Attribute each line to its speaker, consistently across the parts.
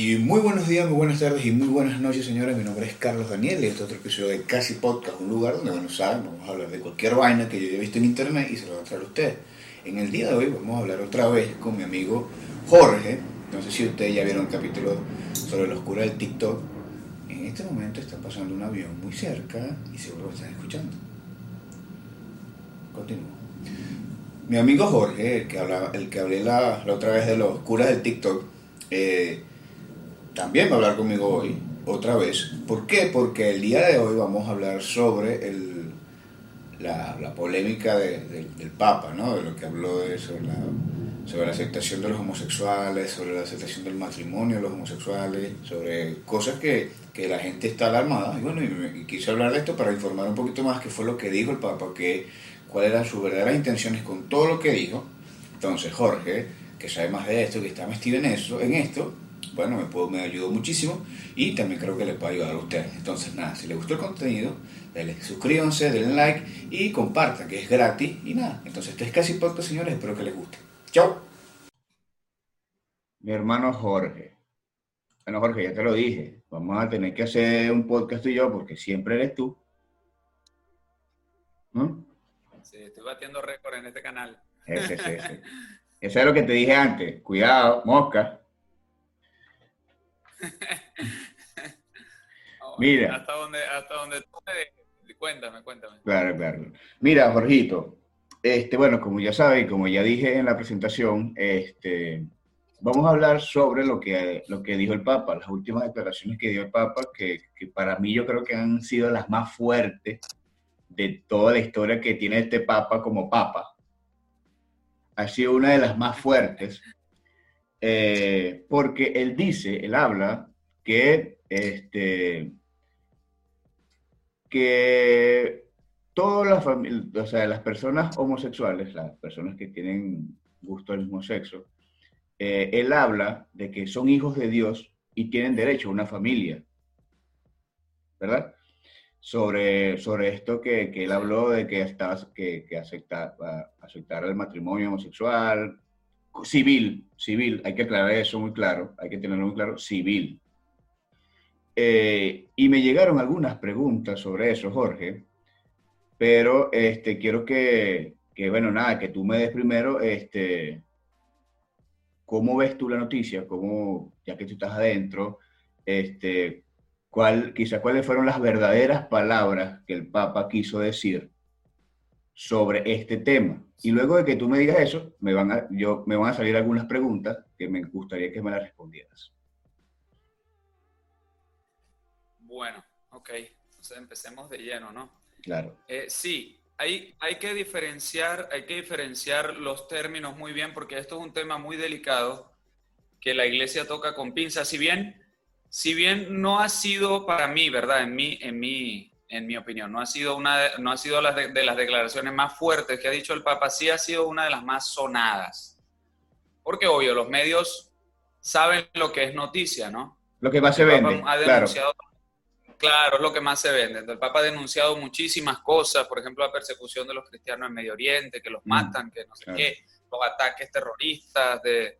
Speaker 1: Y muy buenos días, muy buenas tardes y muy buenas noches, señores. Mi nombre es Carlos Daniel y este es otro episodio de Casi Podcast, un lugar donde, bueno, saben, vamos a hablar de cualquier vaina que yo haya visto en internet y se lo voy a traer a ustedes. En el día de hoy vamos a hablar otra vez con mi amigo Jorge. No sé si ustedes ya vieron el capítulo sobre la oscura del TikTok. En este momento está pasando un avión muy cerca y seguro lo están escuchando. Continúo. Mi amigo Jorge, el que, hablaba, el que hablé la, la otra vez de la oscura del TikTok, eh, también va a hablar conmigo hoy, otra vez. ¿Por qué? Porque el día de hoy vamos a hablar sobre el, la, polémica de- de- del Papa, ¿no? De lo que habló de, sobre, la, sobre la aceptación de los homosexuales, sobre la aceptación del matrimonio de los homosexuales, sobre cosas que, que la gente está alarmada. Y bueno, quise hablar de esto para informar un poquito más qué fue lo que dijo el Papa, que, cuáles eran sus verdaderas intenciones con todo lo que dijo. Entonces, Jorge, que sabe más de esto, que está metido en eso, en esto, bueno, me, puedo, me ayudó muchísimo y también creo que les puede ayudar a ustedes. Entonces, nada, si les gustó el contenido, denle, suscríbanse, denle like y compartan, que es gratis y nada. Entonces, esto es casi podcast, señores, espero que les guste. Chao. Mi hermano Jorge. Bueno, Jorge, ya te lo dije. Vamos a tener que hacer un podcast tú y yo porque siempre eres tú. ¿Mm?
Speaker 2: Sí, estoy batiendo récord en este canal.
Speaker 1: Ese, ese, ese. Eso es lo que te dije antes. Cuidado, mosca.
Speaker 2: Oh,
Speaker 1: Mira.
Speaker 2: Hasta donde, hasta donde tú me. Cuéntame, cuéntame.
Speaker 1: Claro, claro. Mira, Jorgito, este, bueno, como ya saben, como ya dije en la presentación, este, vamos a hablar sobre lo que, lo que dijo el Papa, las últimas declaraciones que dio el Papa, que, que para mí yo creo que han sido las más fuertes de toda la historia que tiene este Papa como Papa. Ha sido una de las más fuertes, eh, porque él dice, él habla que este, que todas las o sea, las personas homosexuales, las personas que tienen gusto del mismo sexo, eh, él habla de que son hijos de Dios y tienen derecho a una familia, ¿verdad? Sobre, sobre esto que, que él habló de que, estaba, que, que acepta, aceptar el matrimonio homosexual, civil, civil, hay que aclarar eso muy claro, hay que tenerlo muy claro, civil. Eh, y me llegaron algunas preguntas sobre eso, Jorge, pero este, quiero que, que, bueno, nada, que tú me des primero, este, ¿cómo ves tú la noticia? ¿Cómo, ya que tú estás adentro, este, cuál, quizá cuáles fueron las verdaderas palabras que el Papa quiso decir sobre este tema? Y luego de que tú me digas eso, me van a, yo, me van a salir algunas preguntas que me gustaría que me las respondieras.
Speaker 2: Bueno, ok. Entonces empecemos de lleno, ¿no?
Speaker 1: Claro.
Speaker 2: Eh, sí, hay, hay, que diferenciar, hay que diferenciar los términos muy bien porque esto es un tema muy delicado que la iglesia toca con pinzas. Si bien, si bien no ha sido para mí, ¿verdad? En mi, en mi, en mi opinión, no ha sido una de, no ha sido las de, de, las declaraciones más fuertes que ha dicho el Papa, sí ha sido una de las más sonadas. Porque obvio, los medios saben lo que es noticia, ¿no?
Speaker 1: Lo que más se vende.
Speaker 2: Ha denunciado, claro. Claro, es lo que más se vende. El Papa ha denunciado muchísimas cosas, por ejemplo, la persecución de los cristianos en Medio Oriente, que los matan, que no sé claro. qué, los ataques terroristas. De...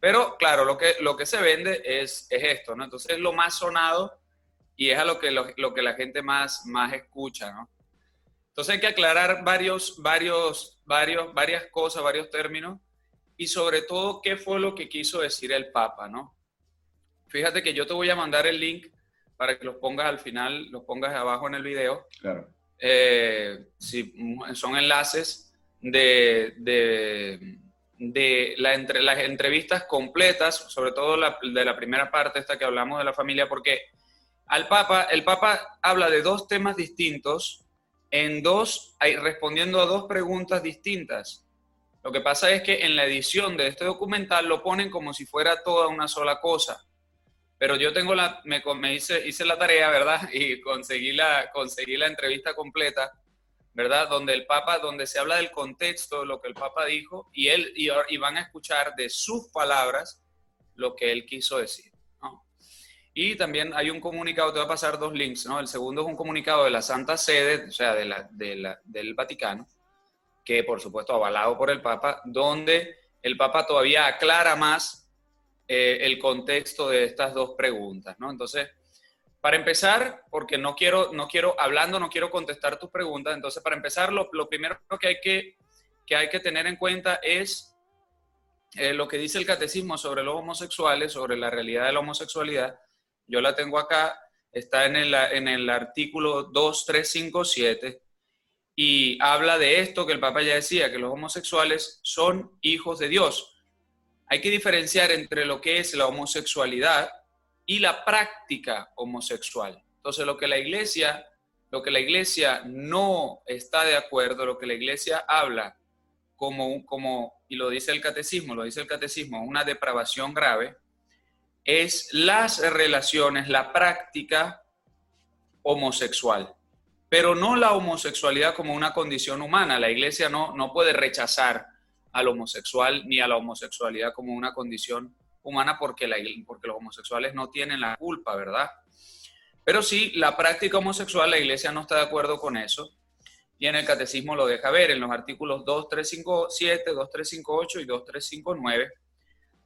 Speaker 2: Pero claro, lo que, lo que se vende es, es esto, ¿no? Entonces es lo más sonado y es a lo que, lo, lo, que la gente más, más escucha, ¿no? Entonces hay que aclarar varios, varios, varios, varias cosas, varios términos y sobre todo qué fue lo que quiso decir el Papa, ¿no? Fíjate que yo te voy a mandar el link para que los pongas al final, los pongas abajo en el video.
Speaker 1: Claro.
Speaker 2: Eh, si son enlaces de, de, de la entre, las entrevistas completas, sobre todo la, de la primera parte, esta que hablamos de la familia, porque al Papa, el Papa habla de dos temas distintos, en dos, respondiendo a dos preguntas distintas. Lo que pasa es que en la edición de este documental lo ponen como si fuera toda una sola cosa pero yo tengo la, me, hice, hice, la tarea, ¿verdad? Y conseguí la, conseguí la entrevista completa, ¿verdad? Donde el Papa, donde se habla del contexto lo que el Papa dijo y él, y, van a escuchar de sus palabras lo que él quiso decir. Y también hay un comunicado, te voy a pasar dos links, ¿no? El segundo es un comunicado de la Santa Sede, o sea, de la, de la, del Vaticano, que por supuesto avalado por el Papa, donde el Papa todavía aclara más eh, el contexto de estas dos preguntas, ¿no? Entonces, para empezar, porque no quiero, no quiero, hablando, no quiero contestar tus preguntas, entonces para empezar, lo, primero que hay que, que hay que tener en cuenta es eh, lo que dice el catecismo sobre los homosexuales, sobre la realidad de la homosexualidad. Yo la tengo acá, está en el, en el artículo 2357 y habla de esto que el Papa ya decía, que los homosexuales son hijos de Dios. Hay que diferenciar entre lo que es la homosexualidad y la práctica homosexual. Entonces, lo que la iglesia, lo que la iglesia no está de acuerdo, lo que la iglesia habla como, como, y lo dice el catecismo, lo dice el catecismo, una depravación grave, es las relaciones, la práctica homosexual, pero no la homosexualidad como una condición humana. La iglesia no, no puede rechazar al homosexual ni a la homosexualidad como una condición humana porque, la, porque los homosexuales no tienen la culpa, ¿verdad? Pero sí, la práctica homosexual, la iglesia no está de acuerdo con eso. Y en el catecismo lo deja ver en los artículos 2357, 2358 y 2359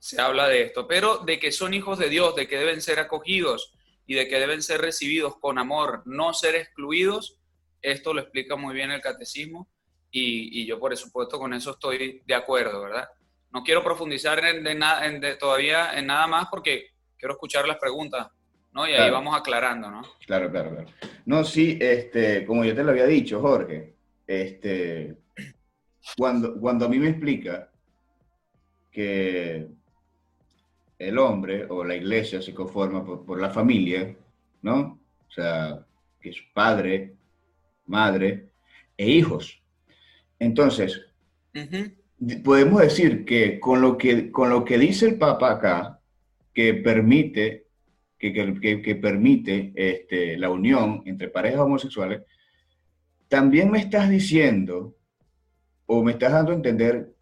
Speaker 2: se habla de esto, pero de que son hijos de Dios, de que deben ser acogidos y de que deben ser recibidos con amor, no ser excluidos, esto lo explica muy bien el catecismo y, y yo por supuesto con eso estoy de acuerdo, ¿verdad? No quiero profundizar en, de, todavía en nada más porque quiero escuchar las preguntas, ¿no? Y ahí vamos aclarando, ¿no?
Speaker 1: Claro, claro, claro. No, sí, este, como yo te lo había dicho, Jorge, este, cuando, cuando a mí me explica que el hombre o la iglesia se conforma por, la familia, ¿no? O sea, que es padre, madre e hijos. Entonces, podemos decir que con lo que, con lo que dice el Papa acá, que permite, que, que, permite este, la unión entre parejas homosexuales, también me estás diciendo o me estás dando a entender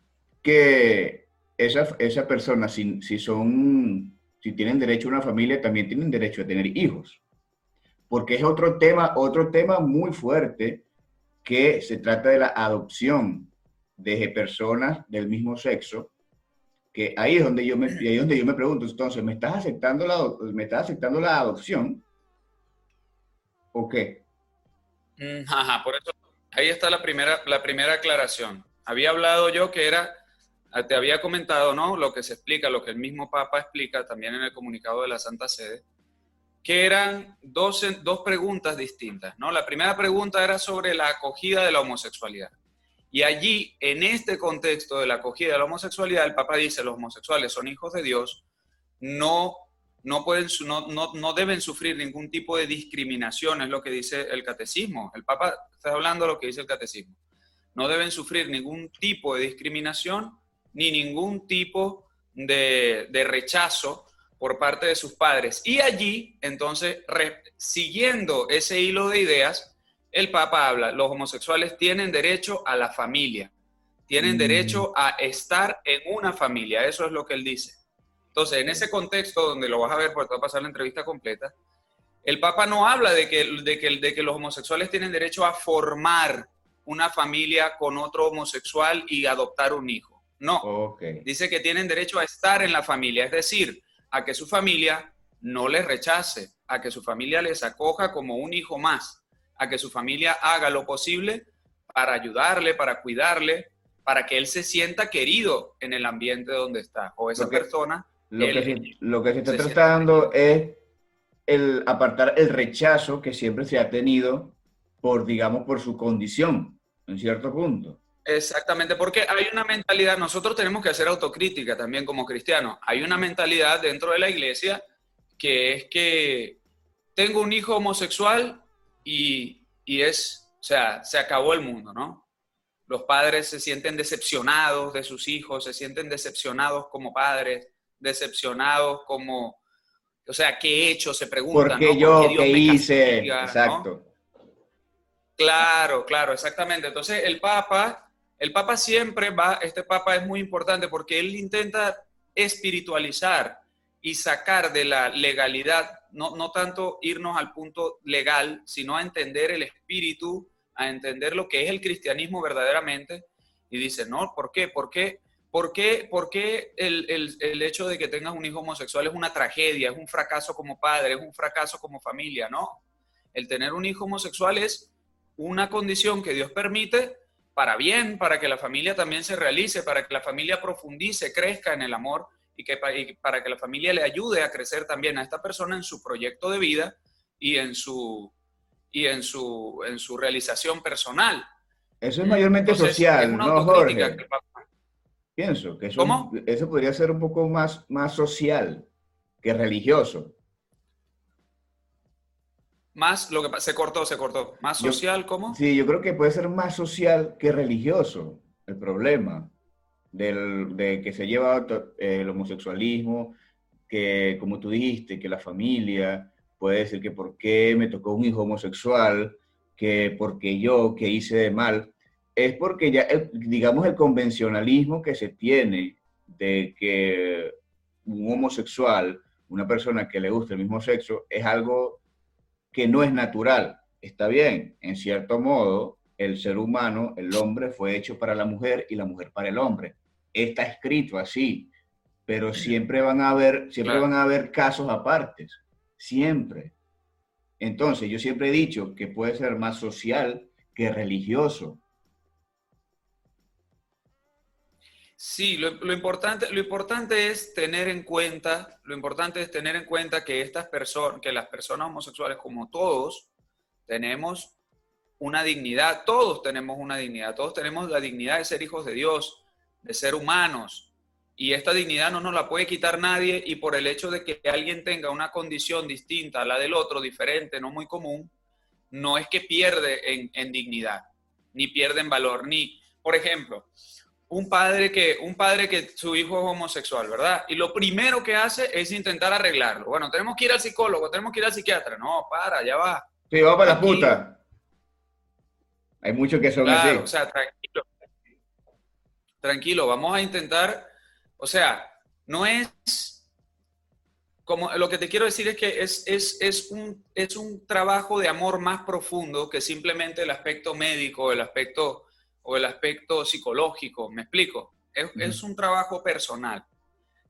Speaker 1: que esa, esa persona, si, si, son, si tienen derecho a una familia, también tienen derecho a tener hijos. Porque es otro tema, otro tema muy fuerte que se trata de la adopción de personas del mismo sexo, que ahí es donde yo me, ahí es donde yo me pregunto, entonces, ¿me estás aceptando la, me estás aceptando la adopción? ¿O qué?
Speaker 2: Mm, ajá, por eso, ahí está la primera, la primera aclaración. Había hablado yo que era, te había comentado, ¿no? Lo que se explica, lo que el mismo Papa explica también en el comunicado de la Santa Sede, que eran dos, dos preguntas distintas, ¿no? La primera pregunta era sobre la acogida de la homosexualidad. Y allí, en este contexto de la acogida de la homosexualidad, el Papa dice, los homosexuales son hijos de Dios, no, no, pueden, no, no, deben sufrir ningún tipo de discriminación, es lo que dice el catecismo. El Papa está hablando de lo que dice el catecismo. No deben sufrir ningún tipo de discriminación ni ningún tipo de, de rechazo por parte de sus padres. Y allí, entonces, siguiendo ese hilo de ideas, el Papa habla, los homosexuales tienen derecho a la familia, tienen mm. derecho a estar en una familia, eso es lo que él dice. Entonces, en ese contexto, donde lo vas a ver porque te va a pasar la entrevista completa, el Papa no habla de que, de que, de que los homosexuales tienen derecho a formar una familia con otro homosexual y adoptar un hijo. No, dice que tienen derecho a estar en la familia, es decir, a que su familia no les rechace, a que su familia les acoja como un hijo más a que su familia haga lo posible para ayudarle, para cuidarle, para que él se sienta querido en el ambiente donde está. O esa persona.
Speaker 1: Lo, que se, lo que se está tratando es el apartar el rechazo que siempre se ha tenido por, digamos, por su condición, en cierto punto.
Speaker 2: Exactamente, porque hay una mentalidad, nosotros tenemos que hacer autocrítica también como cristianos. Hay una mentalidad dentro de la iglesia que es que tengo un hijo homosexual y, es, o sea, se acabó el mundo, ¿no? Los padres se sienten decepcionados de sus hijos, se sienten decepcionados como padres, decepcionados como, o sea, ¿qué he hecho? Se preguntan.
Speaker 1: ¿Por qué yo? ¿Qué hice? Exacto.
Speaker 2: Claro, claro, exactamente. Entonces, el Papa, el Papa siempre va, este Papa es muy importante porque él intenta espiritualizar y sacar de la legalidad no, tanto irnos al punto legal, sino a entender el espíritu, a entender lo que es el cristianismo verdaderamente. Y dice, no, ¿por qué? ¿Por qué? ¿Por qué, por qué el, el, el, hecho de que tengas un hijo homosexual es una tragedia, es un fracaso como padre, es un fracaso como familia? No. El tener un hijo homosexual es una condición que Dios permite para bien, para que la familia también se realice, para que la familia profundice, crezca en el amor y, que, para que la familia le ayude a crecer también a esta persona en su proyecto de vida y en su, y en su, en su realización personal.
Speaker 1: Eso es mayormente social, ¿no, Jorge? Pienso que eso, eso podría ser un poco más, más social que religioso.
Speaker 2: Más, lo que se cortó, se cortó. ¿Más social cómo?
Speaker 1: Sí, yo creo que puede ser más social que religioso el problema del, de que se lleva eh, el homosexualismo, que como tú dijiste, que la familia puede decir que por qué me tocó un hijo homosexual, que porque yo, que hice de mal, es porque ya, digamos, el convencionalismo que se tiene de que un homosexual, una persona que le gusta el mismo sexo, es algo que no es natural. Está bien, en cierto modo, el ser humano, el hombre, fue hecho para la mujer y la mujer para el hombre. Está escrito así, pero siempre van a haber, siempre van a haber casos apartes, siempre. Entonces, yo siempre he dicho que puede ser más social que religioso.
Speaker 2: Sí, lo, importante, lo importante es tener en cuenta, lo importante es tener en cuenta que estas personas, que las personas homosexuales, como todos, tenemos una dignidad, todos tenemos una dignidad, todos tenemos la dignidad de ser hijos de Dios, de ser humanos, y esta dignidad no nos la puede quitar nadie, y por el hecho de que alguien tenga una condición distinta a la del otro, diferente, no muy común, no es que pierde en, en dignidad, ni pierde en valor, ni, por ejemplo, un padre que un padre que su hijo es homosexual, ¿verdad? Y lo primero que hace es intentar arreglarlo. Bueno, tenemos que ir al psicólogo, tenemos que ir al psiquiatra. No, para, ya va.
Speaker 1: Sí, va para la puta. Hay muchos que son
Speaker 2: claro, O sea, tranquilo. Tranquilo, vamos a intentar, o sea, no es como lo que te quiero decir es que es, es, es, un, es un trabajo de amor más profundo que simplemente el aspecto médico, el aspecto o el aspecto psicológico, ¿me explico? Es, un trabajo personal.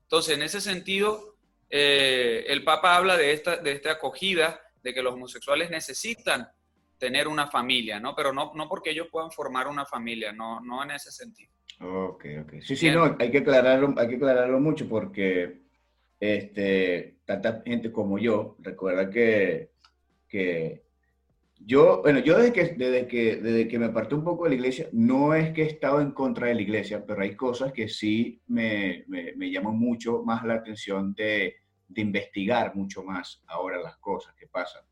Speaker 2: Entonces, en ese sentido, eh, el Papa habla de esta, de esta acogida, de que los homosexuales necesitan tener una familia, ¿no? Pero no, no porque ellos puedan formar una familia, no, no en ese sentido.
Speaker 1: Ok, ok. Sí, sí, no, hay que aclararlo, hay que aclararlo mucho porque este, tanta gente como yo, recuerda que, que yo, bueno, yo desde que, desde, que, desde que me aparté un poco de la iglesia, no es que he estado en contra de la iglesia, pero hay cosas que sí me, me, llaman mucho más la atención de, de, investigar mucho más ahora las cosas que pasan.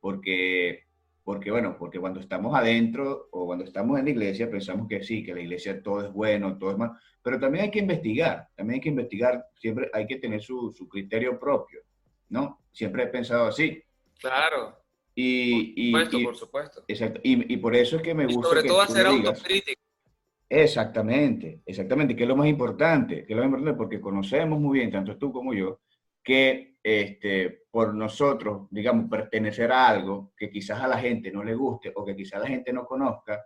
Speaker 1: Porque, porque, bueno, porque cuando estamos adentro o cuando estamos en la iglesia pensamos que sí, que la iglesia todo es bueno, todo es malo, pero también hay que investigar, también hay que investigar, siempre hay que tener su, su criterio propio, ¿no? Siempre he pensado así.
Speaker 2: Claro,
Speaker 1: y,
Speaker 2: por supuesto, por supuesto.
Speaker 1: Exacto, y, por eso es que me gusta.
Speaker 2: sobre todo hacer autocrítica.
Speaker 1: Exactamente, exactamente, que es lo más importante, que es lo más importante porque conocemos muy bien, tanto tú como yo, que este, por nosotros, digamos, pertenecer a algo que quizás a la gente no le guste o que quizás la gente no conozca,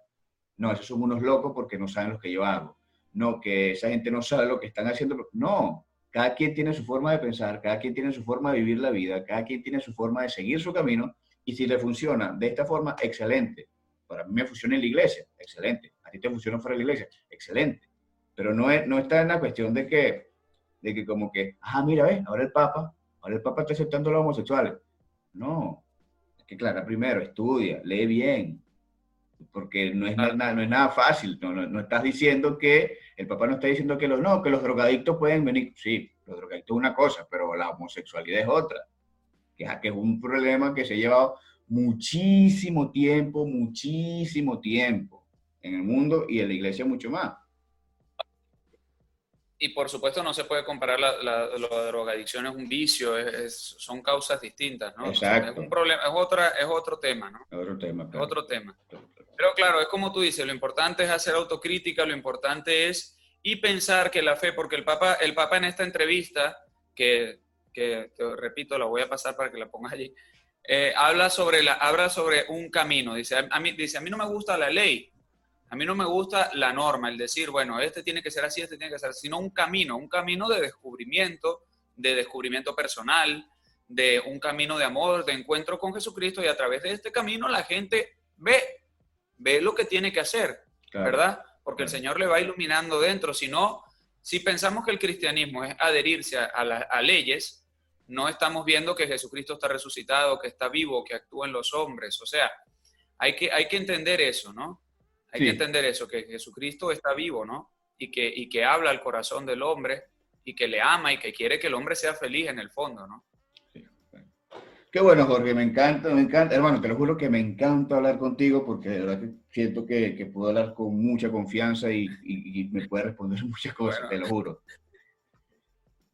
Speaker 1: no, esos son unos locos porque no saben lo que yo hago. No, que esa gente no sabe lo que están haciendo. No, cada quien tiene su forma de pensar, cada quien tiene su forma de vivir la vida, cada quien tiene su forma de seguir su camino y si le funciona de esta forma, excelente. Para mí me funciona en la iglesia, excelente. A ti te funciona fuera de la iglesia, excelente. Pero no, es, no está en la cuestión de que, de que como que, ah, mira, ves, ahora el Papa, ahora el Papa está aceptando a los homosexuales. No, es que claro, primero, estudia, lee bien, porque no es, nada, no es nada fácil. No, no, estás diciendo que, el Papa no está diciendo que los, no, que los drogadictos pueden venir. Sí, los drogadictos es una cosa, pero la homosexualidad es otra que, es un problema que se ha llevado muchísimo tiempo, muchísimo tiempo en el mundo y en la iglesia mucho más.
Speaker 2: Y por supuesto no se puede comparar la, la, la drogadicción, es un vicio, son causas distintas, ¿no?
Speaker 1: Exacto.
Speaker 2: Es un problema, es, otra, es otro tema, ¿no?
Speaker 1: Otro tema.
Speaker 2: Es otro tema. Pero claro, es como tú dices, lo importante es hacer autocrítica, lo importante es y pensar que la fe, porque el Papa, el Papa en esta entrevista, que que te repito, la voy a pasar para que la pongas allí, eh, habla, sobre la, habla sobre un camino. Dice a, mí, dice, a mí no me gusta la ley, A mí no me gusta la norma, el decir, bueno, este tiene que ser así, este tiene que ser así, sino un camino, un camino de descubrimiento, de descubrimiento personal, de un camino de amor, de encuentro con Jesucristo y a través de este camino la gente ve, ve lo que tiene que hacer, ¿verdad? Porque el Señor le va iluminando dentro, si no, si pensamos que el cristianismo es adherirse a, a leyes, no estamos viendo que Jesucristo está resucitado, que está vivo, que actúa en los hombres, o sea, hay que, hay que entender eso, ¿no? Hay que entender eso, que Jesucristo está vivo, ¿no? Y que, y que habla al corazón del hombre y que le ama y que quiere que el hombre sea feliz en el fondo, ¿no?
Speaker 1: Qué bueno, Jorge, me encanta, me encanta. Hermano, te lo juro que me encanta hablar contigo porque de verdad que siento que, que puedo hablar con mucha confianza y, y, me puede responder muchas cosas, te lo juro.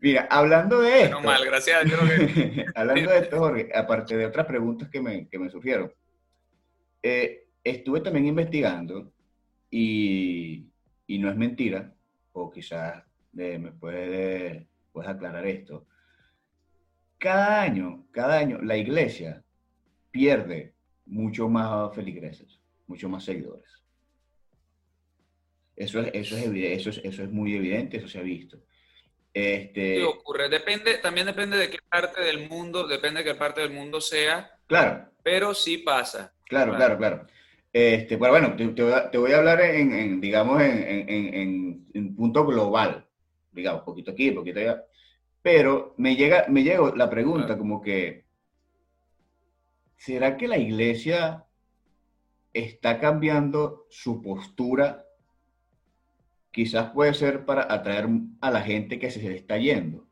Speaker 1: Mira, hablando de esto.
Speaker 2: Mal, gracias.
Speaker 1: hablando de esto, Jorge, aparte de otras preguntas que me, que me surgieron, eh, estuve también investigando y, y, no es mentira, o quizás eh, me puedes, puedes aclarar esto. Cada año, cada año, la iglesia pierde mucho más feligreses, mucho más seguidores. Eso es, eso es, eso es, eso es muy evidente, eso se ha visto. Este...
Speaker 2: ¿Qué ocurre? Depende, también depende de qué parte del mundo, depende de qué parte del mundo sea.
Speaker 1: Claro.
Speaker 2: Pero sí pasa.
Speaker 1: Claro, claro, claro. Este, pero bueno, te, voy a hablar en, digamos, en, en, punto global. Digamos, poquito aquí, poquito allá. Pero me llega, me llega la pregunta como que, ¿será que la iglesia está cambiando su postura quizás puede ser para atraer a la gente que se está yendo,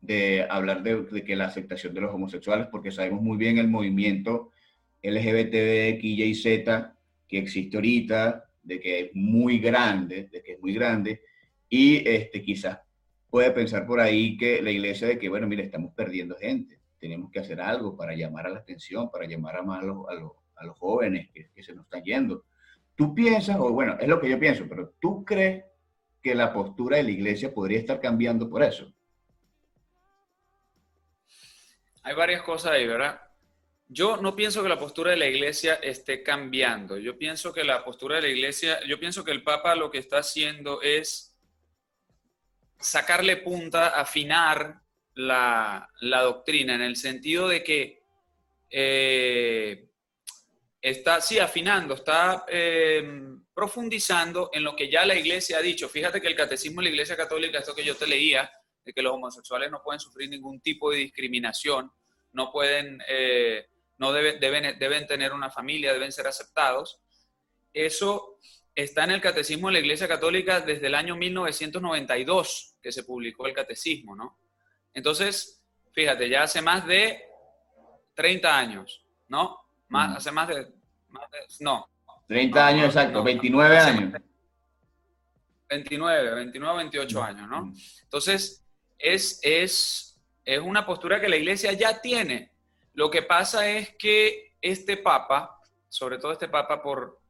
Speaker 1: de hablar de, que la aceptación de los homosexuales, porque sabemos muy bien el movimiento LGBTX, Y, Z que existe ahorita, de que es muy grande, de que es muy grande, y este, quizás puede pensar por ahí que la iglesia de que, bueno, mire, estamos perdiendo gente, tenemos que hacer algo para llamar a la atención, para llamar a, más a, los, a, los, jóvenes que, que se nos están yendo. ¿Tú piensas, o bueno, es lo que yo pienso, pero tú crees que la postura de la iglesia podría estar cambiando por eso?
Speaker 2: Hay varias cosas ahí, ¿verdad? Yo no pienso que la postura de la iglesia esté cambiando. Yo pienso que la postura de la iglesia, yo pienso que el Papa lo que está haciendo es sacarle punta, afinar la, doctrina, en el sentido de que eh, está, sí, afinando, está em, profundizando en lo que ya la iglesia ha dicho. Fíjate que el catecismo de la iglesia católica, esto que yo te leía, de que los homosexuales no pueden sufrir ningún tipo de discriminación, no pueden, eh, no deben, deben tener una familia, deben ser aceptados. Eso está en el catecismo de la iglesia católica desde el año 1992 que se publicó el catecismo, ¿no? Entonces, fíjate, ya hace más de 30 años, ¿no? Más, hace más de, No.
Speaker 1: 30 años, exacto, 29 años.
Speaker 2: 29, 29, 28 años, ¿no? Entonces, es, es, es una postura que la iglesia ya tiene. Lo que pasa es que este papa, sobre todo este papa por...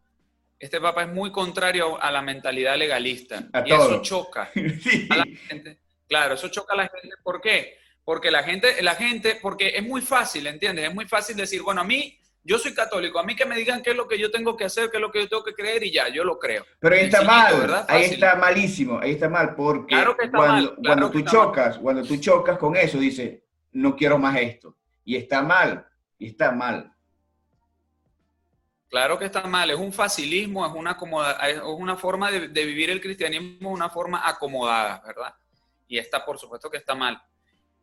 Speaker 2: Este papa es muy contrario a la mentalidad legalista. y eso choca a la gente. Claro, eso choca a la gente. ¿Por qué? Porque la gente, la gente, porque es muy fácil, ¿entiendes? Es muy fácil decir, bueno, a mí yo soy católico, a mí que me digan qué es lo que yo tengo que hacer, qué es lo que yo tengo que creer y ya, yo lo creo.
Speaker 1: Pero ahí está mal, ¿verdad? ahí está malísimo, ahí está mal, porque cuando, cuando tú chocas, cuando tú chocas con eso, dices, no quiero más esto. Y está mal, y está mal.
Speaker 2: Claro que está mal, es un facilismo, es una, es una forma de, de vivir el cristianismo, una forma acomodada, ¿verdad? Y está, por supuesto que está mal.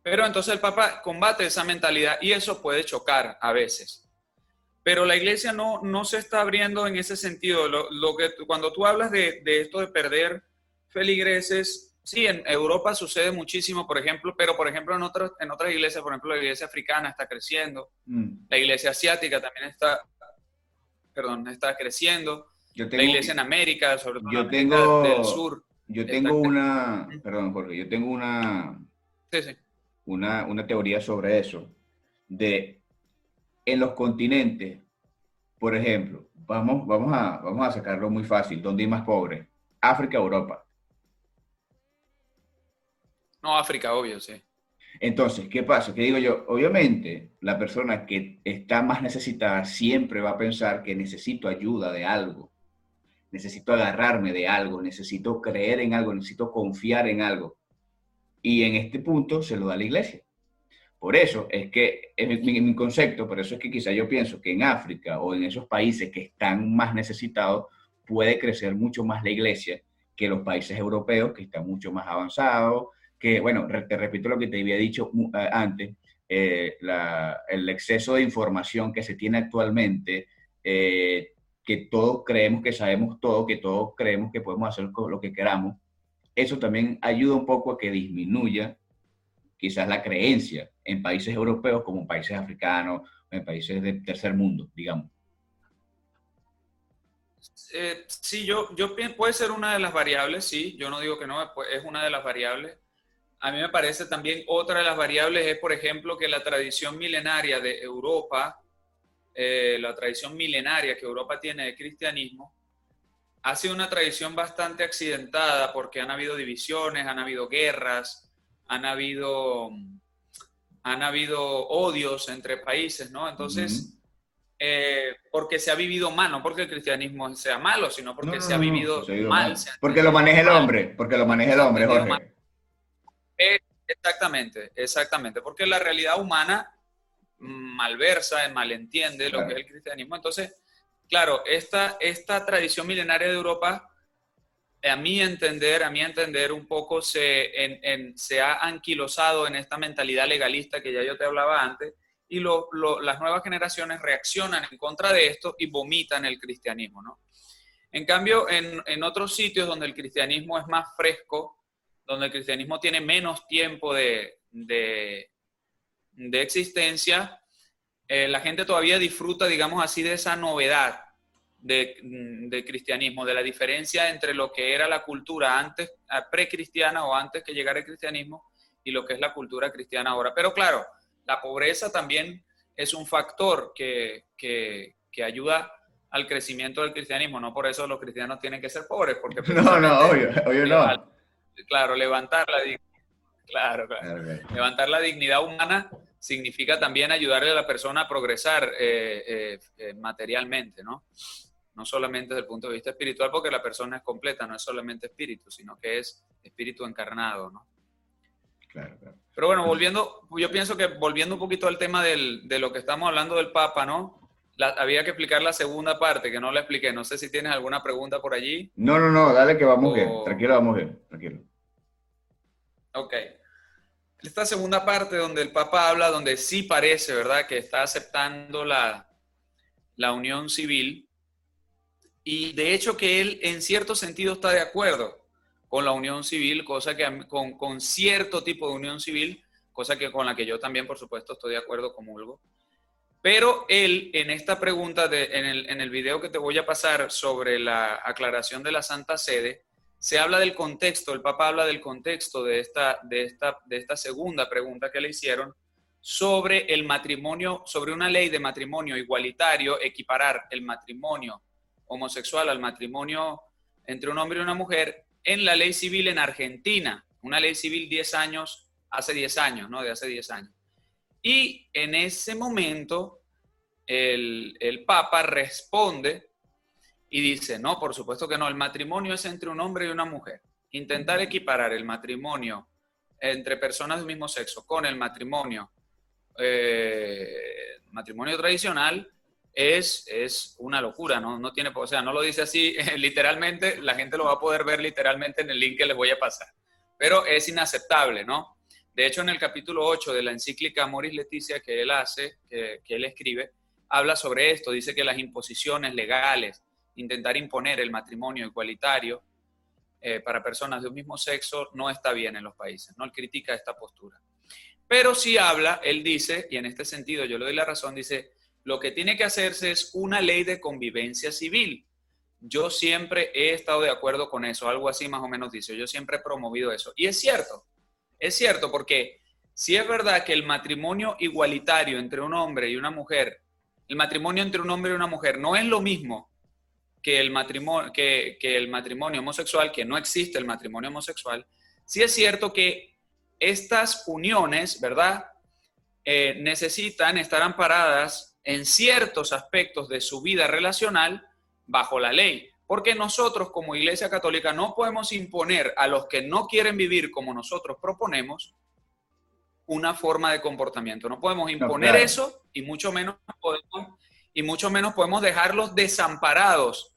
Speaker 2: Pero entonces el Papa combate esa mentalidad y eso puede chocar a veces pero la iglesia no, no se está abriendo en ese sentido. Lo, que, cuando tú hablas de, de, esto de perder feligreses, sí, en Europa sucede muchísimo, por ejemplo, pero por ejemplo en otras, en otras iglesias, por ejemplo la iglesia africana está creciendo, mm. la iglesia asiática también está, perdón, está creciendo, la iglesia en América, sobre todo
Speaker 1: yo tengo, del sur. Yo tengo una, perdón Jorge, yo tengo una,
Speaker 2: sí, sí.
Speaker 1: una, una teoría sobre eso, de en los continentes, por ejemplo, vamos, vamos, a, vamos a sacarlo muy fácil, ¿dónde hay más pobres? África, Europa.
Speaker 2: No, África, obvio, sí.
Speaker 1: Entonces, ¿qué pasa? Que digo yo, obviamente, la persona que está más necesitada siempre va a pensar que necesito ayuda de algo. necesito agarrarme de algo, necesito creer en algo, necesito confiar en algo. Y en este punto se lo da la iglesia. Por eso es que, en mi, concepto, por eso es que quizá yo pienso que en África o en esos países que están más necesitados, puede crecer mucho más la iglesia que los países europeos que están mucho más avanzados, que, bueno, te repito lo que te había dicho eh, antes, eh, el exceso de información que se tiene actualmente, eh, que todos creemos que sabemos todo, que todos creemos que podemos hacer lo que queramos, eso también ayuda un poco a que disminuya quizás la creencia en países europeos como en países africanos, en países del tercer mundo, digamos.
Speaker 2: Eh, sí, yo, puede ser una de las variables, sí, yo no digo que no, es una de las variables. A mí me parece también otra de las variables es, por ejemplo, que la tradición milenaria de Europa, eh, la tradición milenaria que Europa tiene de cristianismo, ha sido una tradición bastante accidentada porque han habido divisiones, han habido guerras, han habido, han habido odios entre países, ¿no? Entonces, eh, porque se ha vivido mal, no porque el cristianismo sea malo, sino porque se ha vivido, mal.
Speaker 1: porque lo maneja el hombre, porque lo maneja el hombre, Jorge.
Speaker 2: Eh, exactamente, exactamente, porque la realidad humana malversa, malentiende lo que es el cristianismo. Entonces, claro, esta, esta tradición milenaria de Europa, a mi entender, a mi entender, un poco se, se ha anquilosado en esta mentalidad legalista que ya yo te hablaba antes, y las nuevas generaciones reaccionan en contra de esto y vomitan el cristianismo, ¿no? En cambio, en, otros sitios donde el cristianismo es más fresco, donde el cristianismo tiene menos tiempo de, de, de existencia, eh, la gente todavía disfruta, digamos así, de esa novedad de, cristianismo, de la diferencia entre lo que era la cultura antes, precristiana o antes que llegara el cristianismo, y lo que es la cultura cristiana ahora. Pero claro, la pobreza también es un factor que, ayuda al crecimiento del cristianismo. No por eso los cristianos tienen que ser pobres, porque...
Speaker 1: No, no, obvio, obvio no.
Speaker 2: Claro, levantar la, claro, levantar la dignidad humana significa también ayudarle a la persona a progresar eh, eh, eh, materialmente, ¿no? No solamente desde el punto de vista espiritual, porque la persona es completa, no es solamente espíritu, sino que es espíritu encarnado, ¿no? Claro, claro. Pero bueno, volviendo, yo pienso que volviendo un poquito al tema de lo que estamos hablando del Papa, ¿no? había que explicar la segunda parte, que no la expliqué. No sé si tienes alguna pregunta por allí.
Speaker 1: No, no, no, dale que vamos bien. Tranquilo, vamos bien. Tranquilo.
Speaker 2: Ok esta segunda parte donde el Papa habla, donde sí parece, ¿verdad?, que está aceptando la, la unión civil y de hecho que él en cierto sentido está de acuerdo con la unión civil, cosa que con, con cierto tipo de unión civil, cosa que con la que yo también, por supuesto, estoy de acuerdo como Ulgo. Pero él, en esta pregunta, de, en, el, en el video que te voy a pasar sobre la aclaración de la Santa Sede, se habla del contexto, el Papa habla del contexto de esta, de esta, de esta segunda pregunta que le hicieron sobre el matrimonio, sobre una ley de matrimonio igualitario, equiparar el matrimonio homosexual al matrimonio entre un hombre y una mujer en la ley civil en Argentina, una ley civil 10 años, hace 10 años, ¿no? De hace 10 años. Y en ese momento el, el Papa responde y dice, no, por supuesto que no, el matrimonio es entre un hombre y una mujer. Intentar equiparar el matrimonio entre personas del mismo sexo con el matrimonio, eh, matrimonio tradicional es, una locura, ¿no? no tiene, o sea, no lo dice así literalmente, la gente lo va a poder ver literalmente en el link que les voy a pasar, pero es inaceptable, ¿no? De hecho, en el capítulo 8 de la encíclica Moris Leticia que él hace, que, que él escribe, habla sobre esto, dice que las imposiciones legales, intentar imponer el matrimonio igualitario eh, para personas de un mismo sexo no está bien en los países, no él critica esta postura. Pero si habla, él dice, y en este sentido yo le doy la razón, dice, lo que tiene que hacerse es una ley de convivencia civil. Yo siempre he estado de acuerdo con eso, algo así más o menos dice, yo siempre he promovido eso. Y es cierto, es cierto, porque si es verdad que el matrimonio igualitario entre un hombre y una mujer, el matrimonio entre un hombre y una mujer no es lo mismo que el, matrimonio, que, el matrimonio homosexual, que no existe el matrimonio homosexual, sí es cierto que estas uniones, ¿verdad? Eh, necesitan estar amparadas en ciertos aspectos de su vida relacional bajo la ley. Porque nosotros como Iglesia Católica no podemos imponer a los que no quieren vivir como nosotros proponemos una forma de comportamiento. No podemos imponer eso y mucho menos podemos, y mucho menos podemos dejarlos desamparados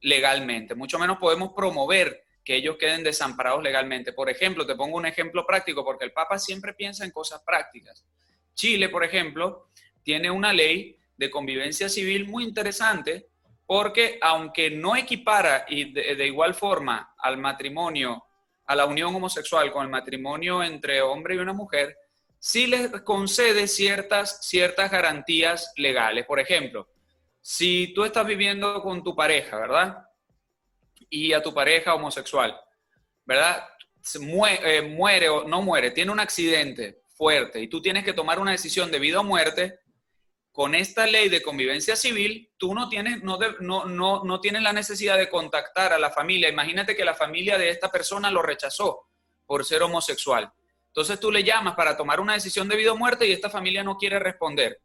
Speaker 2: legalmente. Mucho menos podemos promover que ellos queden desamparados legalmente. Por ejemplo, te pongo un ejemplo práctico porque el Papa siempre piensa en cosas prácticas. Chile, por ejemplo, tiene una ley de convivencia civil muy interesante porque aunque no equipara y de, igual forma al matrimonio, a la unión homosexual con el matrimonio entre hombre y una mujer, sí les concede ciertas, ciertas garantías legales. Por ejemplo, si tú estás viviendo con tu pareja, ¿verdad? Y a tu pareja homosexual, ¿verdad? Muere, eh, muere o no muere, tiene un accidente fuerte y tú tienes que tomar una decisión de vida o muerte, con esta ley de convivencia civil, tú no tienes, no, no, no, no tienes la necesidad de contactar a la familia. Imagínate que la familia de esta persona lo rechazó por ser homosexual. Entonces tú le llamas para tomar una decisión de vida o muerte y esta familia no quiere responder.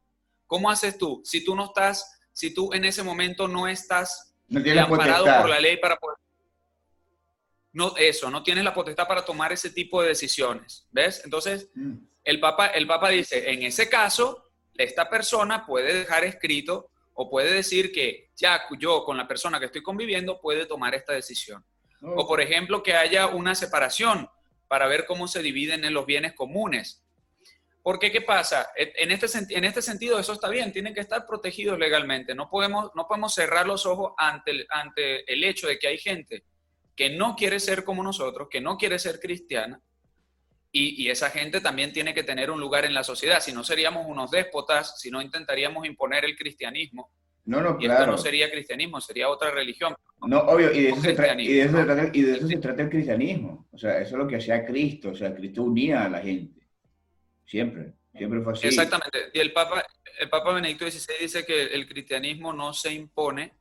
Speaker 2: ¿Cómo haces tú? Si tú no estás, si tú en ese momento no estás amparado por la ley para poder... No, eso, no tienes la potestad para tomar ese tipo de decisiones. ¿Ves? Entonces, mm. el, Papa, el Papa dice, en ese caso, esta persona puede dejar escrito o puede decir que ya yo con la persona que estoy conviviendo puede tomar esta decisión. O por ejemplo, que haya una separación para ver cómo se dividen en los bienes comunes. Porque, ¿qué pasa? En este, en este sentido, eso está bien, tienen que estar protegidos legalmente. No podemos, no podemos cerrar los ojos ante el, ante el hecho de que hay gente que no quiere ser como nosotros, que no quiere ser cristiana, y, esa gente también tiene que tener un lugar en la sociedad. Si no seríamos unos déspotas, si no intentaríamos imponer el cristianismo.
Speaker 1: No, no,
Speaker 2: y
Speaker 1: claro.
Speaker 2: esto no sería cristianismo, sería otra religión.
Speaker 1: No, obvio, y de, eso se, trata, el cristianismo. O sea, eso es lo que hacía Cristo. O sea, Cristo unía a la gente. Siempre, siempre fue así.
Speaker 2: Exactamente. Y el Papa, el Papa Benedicto XVI dice que el cristianismo no se impone,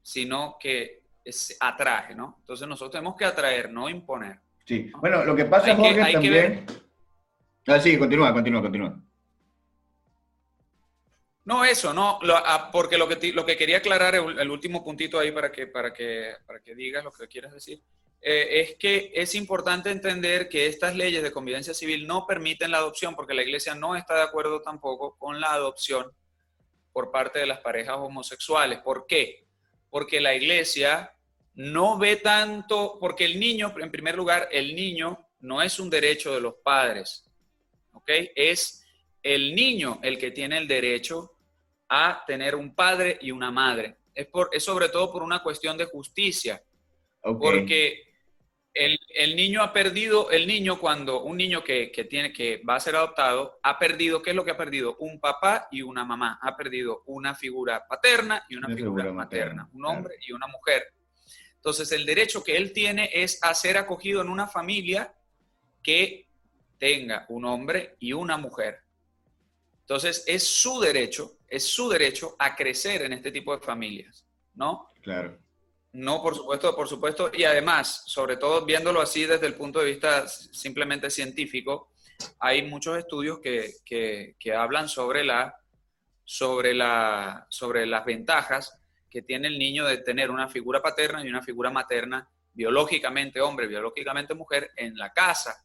Speaker 2: sino que es, atrae, ¿no? Entonces nosotros tenemos que atraer, no imponer.
Speaker 1: Sí. Bueno, lo que pasa, es Jorge, también... Ah, sí, continúa, continúa, continúa.
Speaker 2: No, eso, no, ah, porque lo que, lo que quería aclarar, el, último puntito ahí para que, para que, para que digas lo que quieras decir, eh, es que es importante entender que estas leyes de convivencia civil no permiten la adopción, porque la iglesia no está de acuerdo tampoco con la adopción por parte de las parejas homosexuales. ¿Por qué? Porque la iglesia no ve tanto, porque el niño, en primer lugar, el niño no es un derecho de los padres, ¿ok? Es el niño el que tiene el derecho a tener un padre y una madre. Es, por, es sobre todo por una cuestión de justicia, porque el, niño ha perdido, el niño cuando, un niño que, tiene, que va a ser adoptado, ha perdido, ¿qué es lo que ha perdido? Un papá y una mamá, ha perdido una figura paterna y una, figura, materna, un hombre y una mujer. Entonces, el derecho que él tiene es a ser acogido en una familia que tenga un hombre y una mujer. Entonces, es su derecho, es su derecho a crecer en este tipo de familias, ¿no?
Speaker 1: Claro.
Speaker 2: No, por supuesto, por supuesto. Y además, sobre todo viéndolo así desde el punto de vista simplemente científico, hay muchos estudios que, hablan sobre, la, sobre, la, sobre las ventajas que tiene el niño de tener una figura paterna y una figura materna, biológicamente hombre, biológicamente mujer, en la casa,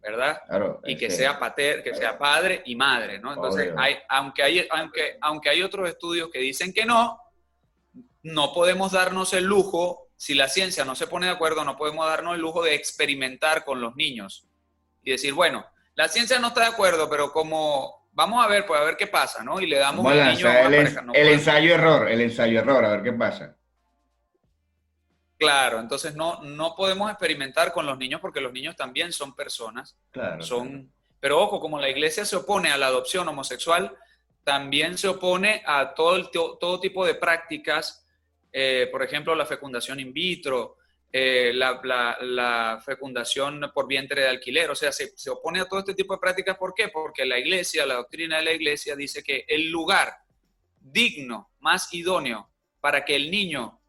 Speaker 2: ¿verdad? y que, sea pater, que sea padre y madre, ¿no? Entonces, hay, aunque, hay, aunque, aunque hay otros estudios que dicen que no, no podemos darnos el lujo, si la ciencia no se pone de acuerdo, no podemos darnos el lujo de experimentar con los niños y decir, bueno, la ciencia no está de acuerdo, pero como vamos a ver, pues a ver qué pasa, ¿no? Y le damos
Speaker 1: un niño a el, pareja. el ensayo error, el ensayo error, a ver qué pasa.
Speaker 2: Claro, entonces no, no podemos experimentar con los niños porque los niños también son personas.
Speaker 1: Claro,
Speaker 2: son, Pero ojo, como la iglesia se opone a la adopción homosexual, también se opone a todo, todo tipo de prácticas, eh, por ejemplo, la fecundación in vitro, eh, la, fecundación por vientre de alquiler. O sea, se, opone a todo este tipo de prácticas. ¿Por qué? Porque la iglesia, la doctrina de la iglesia dice que el lugar digno, más idóneo para que el niño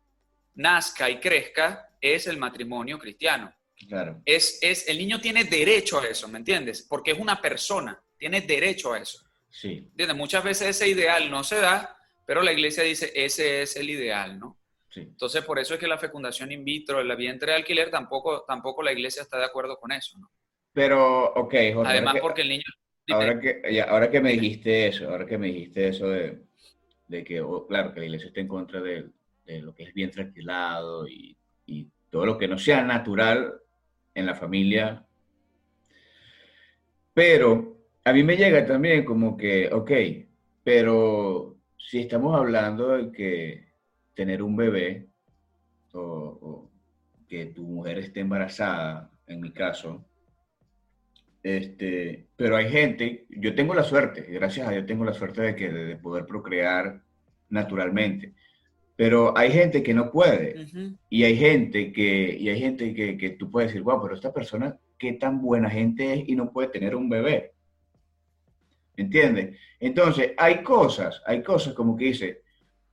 Speaker 2: nazca y crezca es el matrimonio cristiano.
Speaker 1: Claro.
Speaker 2: Es, es, el niño tiene derecho a eso, ¿me entiendes? Porque es una persona, tiene derecho a eso.
Speaker 1: Sí.
Speaker 2: Muchas veces ese ideal no se da, pero la iglesia dice ese es el ideal, ¿no? Entonces, por eso es que la fecundación in vitro, el vientre de alquiler, tampoco, tampoco la iglesia está de acuerdo con eso, ¿no?
Speaker 1: Pero, ok,
Speaker 2: Jorge, Además, porque el niño...
Speaker 1: Ahora que, ahora que me dijiste eso, ahora que me dijiste eso de, de que, claro, que la iglesia está en contra de, de lo que es vientre alquilado y, y todo lo que no sea natural en la familia. Pero a mí me llega también como que, ok, pero si estamos hablando de que tener un bebé o, que tu mujer esté embarazada, en mi caso, este, pero hay gente, yo tengo la suerte, gracias a Dios tengo la suerte de, que, de poder procrear naturalmente, pero hay gente que no puede y hay gente que, y hay gente que, que tú puedes decir, wow, pero esta persona, qué tan buena gente es y no puede tener un bebé. ¿Entiendes? Entonces, hay cosas, hay cosas como que dice,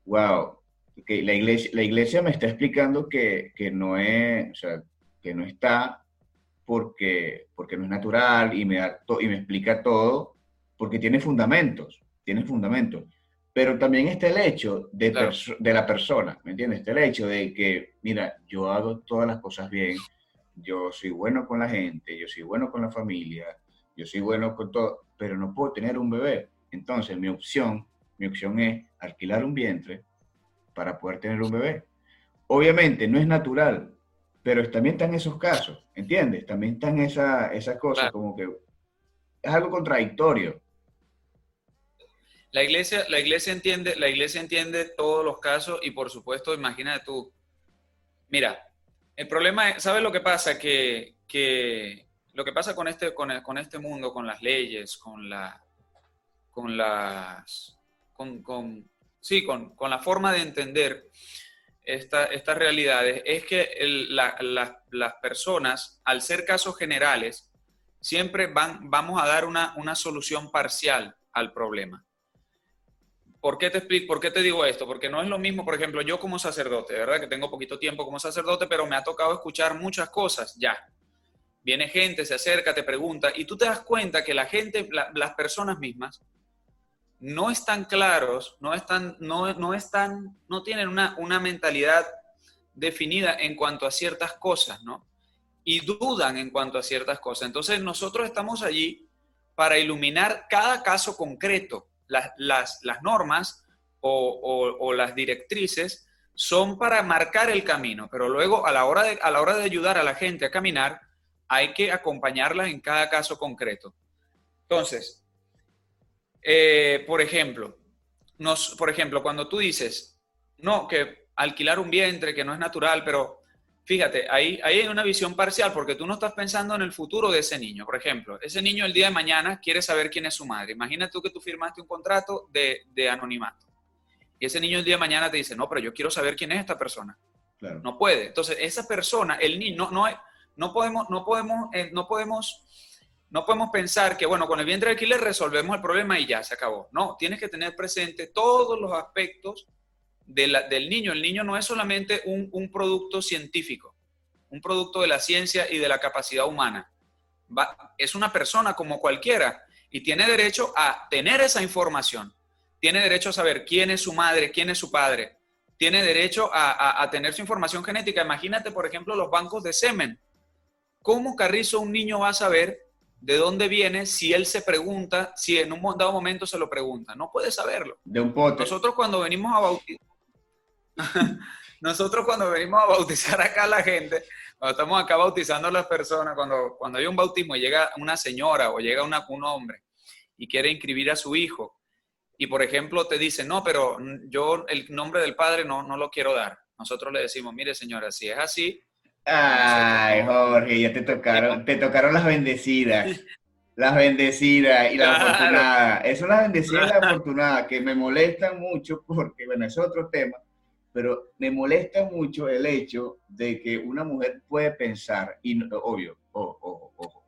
Speaker 1: wow, que la iglesia, la iglesia me está explicando que, que no es, o sea, que no está porque, porque no es natural y me, y me explica todo, porque tiene fundamentos, tiene fundamentos. Pero también está el hecho de, de la persona, ¿me entiendes? Está el hecho de que, mira, yo hago todas las cosas bien, yo soy bueno con la gente, yo soy bueno con la familia, yo soy bueno con todo, pero no puedo tener un bebé. Entonces mi opción, mi opción es alquilar un vientre para poder tener un bebé. Obviamente no es natural, pero también están esos casos, ¿entiendes? También están esas esa cosas como que es algo contradictorio.
Speaker 2: La iglesia, la iglesia entiende, la iglesia entiende todos los casos y por supuesto, imagínate tú. Mira, el problema es, ¿sabes lo que pasa? Que, que lo que pasa con este, con, con este mundo, con las leyes, con la, con las, con, con sí, con, con, la forma de entender esta, estas realidades, es que las personas, al ser casos generales, siempre van, vamos a dar una, una solución parcial al problema. ¿Por qué, te explico, ¿Por qué te digo esto? Porque no es lo mismo, por ejemplo, yo como sacerdote, ¿verdad? Que tengo poquito tiempo como sacerdote, pero me ha tocado escuchar muchas cosas ya viene gente, se acerca, te pregunta, y tú te das cuenta que la gente, las personas mismas, no están claros, no están, no, no están, no tienen una, una mentalidad definida en cuanto a ciertas cosas, ¿no? Y dudan en cuanto a ciertas cosas. Entonces nosotros estamos allí para iluminar cada caso concreto. Las, las, las normas o, o, las directrices son para marcar el camino, pero luego a la, hora de, a la hora de ayudar a la gente a caminar, hay que acompañarlas en cada caso concreto. Entonces, eh, por ejemplo, nos, por ejemplo, cuando tú dices, no, que alquilar un vientre que no es natural, pero fíjate, ahí, ahí hay una visión parcial porque tú no estás pensando en el futuro de ese niño. Por ejemplo, ese niño el día de mañana quiere saber quién es su madre. Imagínate tú que tú firmaste un contrato de, de anonimato. Y ese niño el día de mañana te dice, no, pero yo quiero saber quién es esta persona. No puede. Entonces, esa persona, el niño, no, no, no podemos, no podemos, eh, no podemos, no podemos pensar que, bueno, con el vientre de alquiler resolvemos el problema y ya se acabó. No, tienes que tener presente todos los aspectos del niño. El niño no es solamente un, producto científico, un producto de la ciencia y de la capacidad humana. es una persona como cualquiera y tiene derecho a tener esa información. Tiene derecho a saber quién es su madre, quién es su padre. Tiene derecho a, a tener su información genética. Imagínate, por ejemplo, los bancos de semen ¿Cómo Carrizo un niño va a saber de dónde viene si él se pregunta, si en un dado momento se lo pregunta? No puede saberlo.
Speaker 1: De un pote.
Speaker 2: Nosotros cuando venimos a bautizar, nosotros cuando venimos a bautizar acá a la gente, cuando estamos acá bautizando a las personas, cuando, cuando hay un bautismo y llega una señora o llega una, un hombre y quiere inscribir a su hijo, y por ejemplo te dice, no, pero yo el nombre del padre no, no lo quiero dar. Nosotros le decimos, mire señora, si es así,
Speaker 1: Ay, Jorge, ya te tocaron, te tocaron las bendecidas. Las bendecidas y las afortunadas. Es una bendecida y la afortunada que me molesta mucho porque, bueno, es otro tema, pero me molesta mucho el hecho de que una mujer puede pensar, y obvio, ojo, ojo, ojo,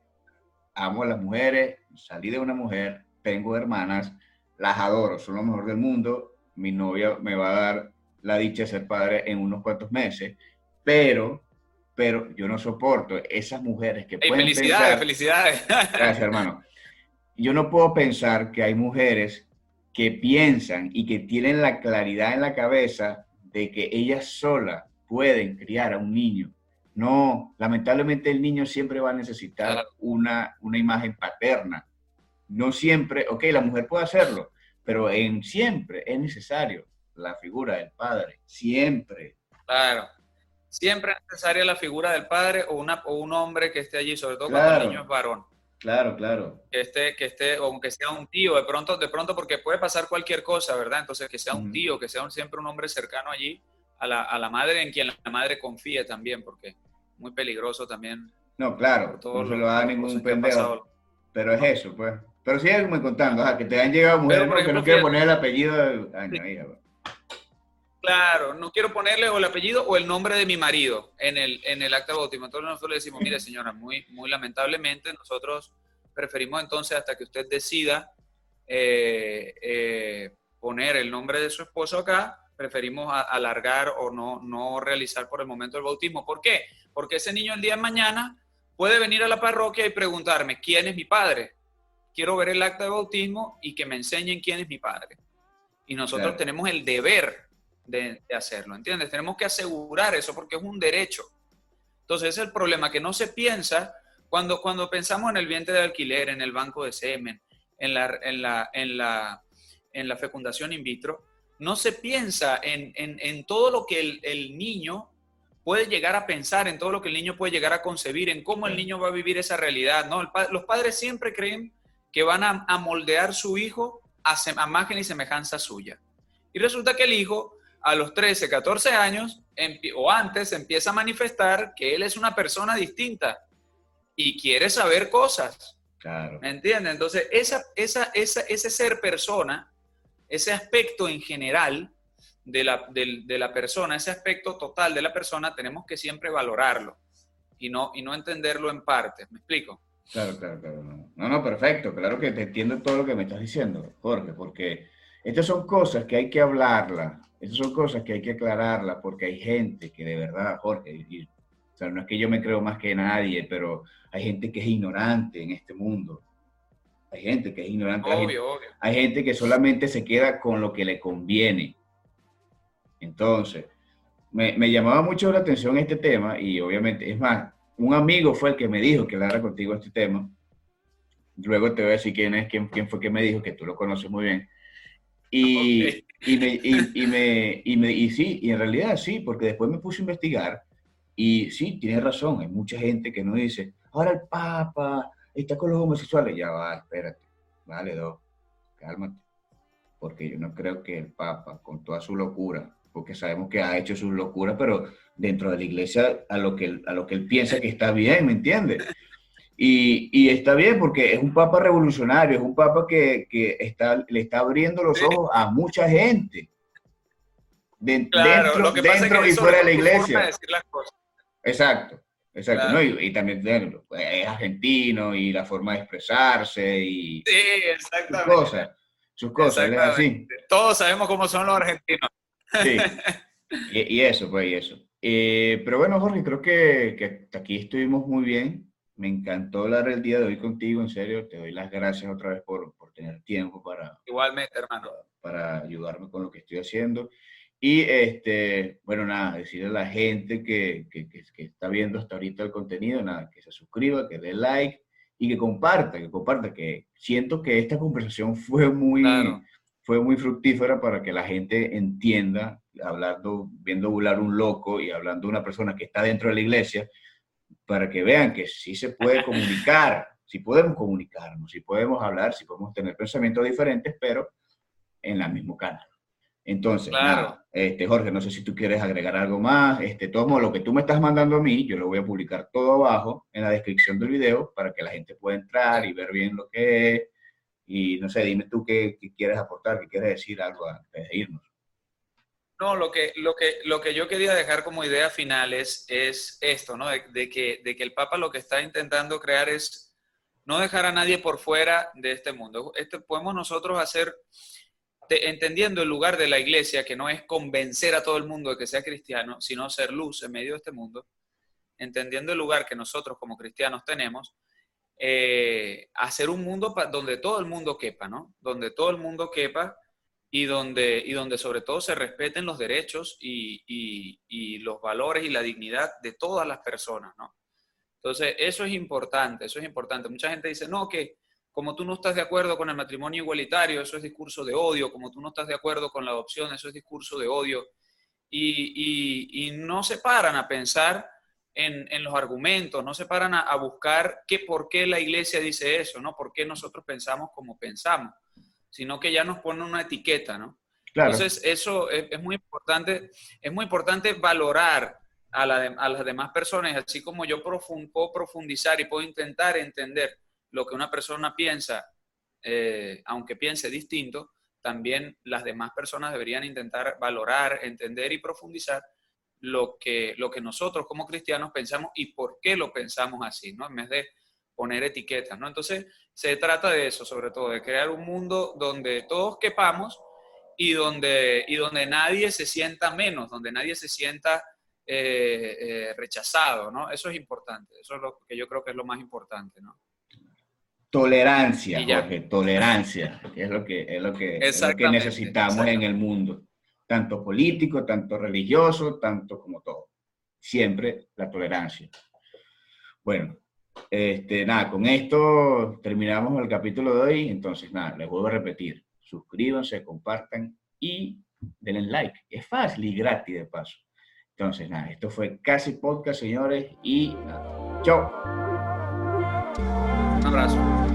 Speaker 1: amo a las mujeres, salí de una mujer, tengo hermanas, las adoro, son lo mejor del mundo, mi novia me va a dar la dicha de ser padre en unos cuantos meses, pero pero yo no soporto esas mujeres que pueden
Speaker 2: felicidades, felicidades.
Speaker 1: Gracias, hermano. Yo no puedo pensar que hay mujeres que piensan y que tienen la claridad en la cabeza de que ellas solas pueden criar a un niño. No, lamentablemente el niño siempre va a necesitar una, una imagen paterna. No siempre, ok, la mujer puede hacerlo, pero en siempre es necesario la figura del padre, siempre.
Speaker 2: Claro. Siempre es necesaria la figura del padre o, una, o un hombre que esté allí, sobre todo cuando el niño es varón.
Speaker 1: Claro, claro.
Speaker 2: Que esté, que esté, aunque sea un tío, de pronto, de pronto, porque puede pasar cualquier cosa, ¿verdad? Entonces, que sea un tío, que sea siempre un hombre cercano allí, a la, a la madre en quien la madre confíe también, porque muy peligroso también.
Speaker 1: No, claro, no se lo da ningún pendejo. Pero es eso, pues. Pero sigue me contando, que te han llegado mujeres que no quieren poner el apellido. De...
Speaker 2: Claro, no quiero ponerle o el apellido o el nombre de mi marido en el, en el acta de bautismo. Entonces nosotros le decimos, mire señora, muy, muy lamentablemente nosotros preferimos entonces hasta que usted decida eh, eh, poner el nombre de su esposo acá, preferimos alargar o no, no realizar por el momento el bautismo. ¿Por qué? Porque ese niño el día de mañana puede venir a la parroquia y preguntarme, ¿quién es mi padre? Quiero ver el acta de bautismo y que me enseñen quién es mi padre. Y nosotros tenemos el deber de, hacerlo, ¿entiendes? Tenemos que asegurar eso porque es un derecho. Entonces, ese es el problema, que no se piensa cuando, cuando pensamos en el vientre de alquiler, en el banco de semen, en la, en la, en la, en la fecundación in vitro, no se piensa en, en, todo lo que el, el, niño puede llegar a pensar, en todo lo que el niño puede llegar a concebir, en cómo el niño va a vivir esa realidad. ¿no? los padres siempre creen que van a, a moldear su hijo a, a imagen y semejanza suya. Y resulta que el hijo a los 13, 14 años o antes empieza a manifestar que él es una persona distinta y quiere saber cosas.
Speaker 1: Claro.
Speaker 2: ¿Me entiendes? Entonces, esa, esa, esa, ese ser persona, ese aspecto en general de la, de, la, persona, ese aspecto total de la persona, tenemos que siempre valorarlo y no, y no entenderlo en partes. ¿Me explico?
Speaker 1: Claro, claro, claro. No, no, perfecto. Claro que te entiendo todo lo que me estás diciendo, Jorge, porque estas son cosas que hay que hablarla esas son cosas que hay que aclararlas porque hay gente que de verdad, Jorge, o sea, no es que yo me creo más que nadie, pero hay gente que es ignorante en este mundo. Hay gente que es ignorante.
Speaker 2: Obvio,
Speaker 1: hay,
Speaker 2: gente, obvio.
Speaker 1: hay gente que solamente se queda con lo que le conviene. Entonces, me, me, llamaba mucho la atención este tema y obviamente, es más, un amigo fue el que me dijo que hablara contigo este tema. Luego te voy a decir quién es, quién, quién fue que me dijo, que tú lo conoces muy bien. Y, y, me, y, me, y, me, y sí, y en realidad sí, porque después me puse a investigar y sí, tienes razón, hay mucha gente que no dice, ahora el Papa está con los homosexuales, ya va, espérate, vale, dos, cálmate, porque yo no creo que el Papa, con toda su locura, porque sabemos que ha hecho sus locuras, pero dentro de la iglesia a lo que, a lo que él piensa que está bien, ¿me entiendes? Y, está bien porque es un papa revolucionario, es un papa que, está, le está abriendo los ojos a mucha gente. dentro, dentro y fuera de la iglesia. Exacto, exacto. Y, también es argentino y la forma de expresarse y
Speaker 2: sí, exactamente.
Speaker 1: sus cosas. Sus cosas, así.
Speaker 2: Todos sabemos cómo son los argentinos.
Speaker 1: Sí, y, eso, pues, y eso. Eh, pero bueno, Jorge, creo que, que aquí estuvimos muy bien. Me encantó hablar el día de hoy contigo, en serio. Te doy las gracias otra vez por, por tener tiempo para...
Speaker 2: Igualmente, hermano.
Speaker 1: Para, ayudarme con lo que estoy haciendo. Y, este, bueno, nada, decirle a la gente que, que, que, está viendo hasta ahorita el contenido, nada, que se suscriba, que dé like y que comparta, que comparta, que siento que esta conversación fue muy, fue muy fructífera para que la gente entienda, hablando, viendo volar un loco y hablando de una persona que está dentro de la iglesia, para que vean que sí se puede comunicar, si podemos comunicarnos, si podemos hablar, si podemos tener pensamientos diferentes, pero en el mismo canal. Entonces, claro. este, Jorge, no sé si tú quieres agregar algo más. Este, todo lo que tú me estás mandando a mí, yo lo voy a publicar todo abajo en la descripción del video para que la gente pueda entrar y ver bien lo que es. Y no sé, dime tú qué, qué quieres aportar, qué quieres decir algo antes de irnos.
Speaker 2: No, lo que, lo, que, lo que yo quería dejar como idea final es, esto, ¿no? De, que, de que el Papa lo que está intentando crear es no dejar a nadie por fuera de este mundo. Este, podemos nosotros hacer, entendiendo el lugar de la iglesia, que no es convencer a todo el mundo de que sea cristiano, sino ser luz en medio de este mundo, entendiendo el lugar que nosotros como cristianos tenemos, eh, hacer un mundo donde todo el mundo quepa, ¿no? Donde todo el mundo quepa y donde, y donde sobre todo se respeten los derechos y, y, los valores y la dignidad de todas las personas, ¿no? Entonces, eso es importante, eso es importante. Mucha gente dice, no, que como tú no estás de acuerdo con el matrimonio igualitario, eso es discurso de odio, como tú no estás de acuerdo con la adopción, eso es discurso de odio, y, no se paran a pensar en, en los argumentos, no se paran a, a, buscar qué, por qué la iglesia dice eso, ¿no? ¿Por qué nosotros pensamos como pensamos? Sino que ya nos pone una etiqueta, ¿no? Entonces, eso es, muy importante, es muy importante valorar a, las demás personas, así como yo puedo profundizar y puedo intentar entender lo que una persona piensa, eh, aunque piense distinto, también las demás personas deberían intentar valorar, entender y profundizar lo que, lo que nosotros como cristianos pensamos y por qué lo pensamos así, ¿no? En vez de poner etiquetas, ¿no? Entonces, se trata de eso, sobre todo, de crear un mundo donde todos quepamos y donde, y donde nadie se sienta menos, donde nadie se sienta eh, eh, rechazado, ¿no? Eso es importante, eso es lo que yo creo que es lo más importante, ¿no?
Speaker 1: Tolerancia, Jorge, tolerancia, es lo que, es lo que, que necesitamos en el mundo, tanto político, tanto religioso, tanto como todo. Siempre la tolerancia. Bueno, este, nada, con esto terminamos el capítulo de hoy. Entonces, nada, les vuelvo a repetir. Suscríbanse, compartan y denle like. Es fácil y gratis de paso. Entonces, nada, esto fue Casi Podcast, señores. Y nada, chao.
Speaker 2: Un abrazo.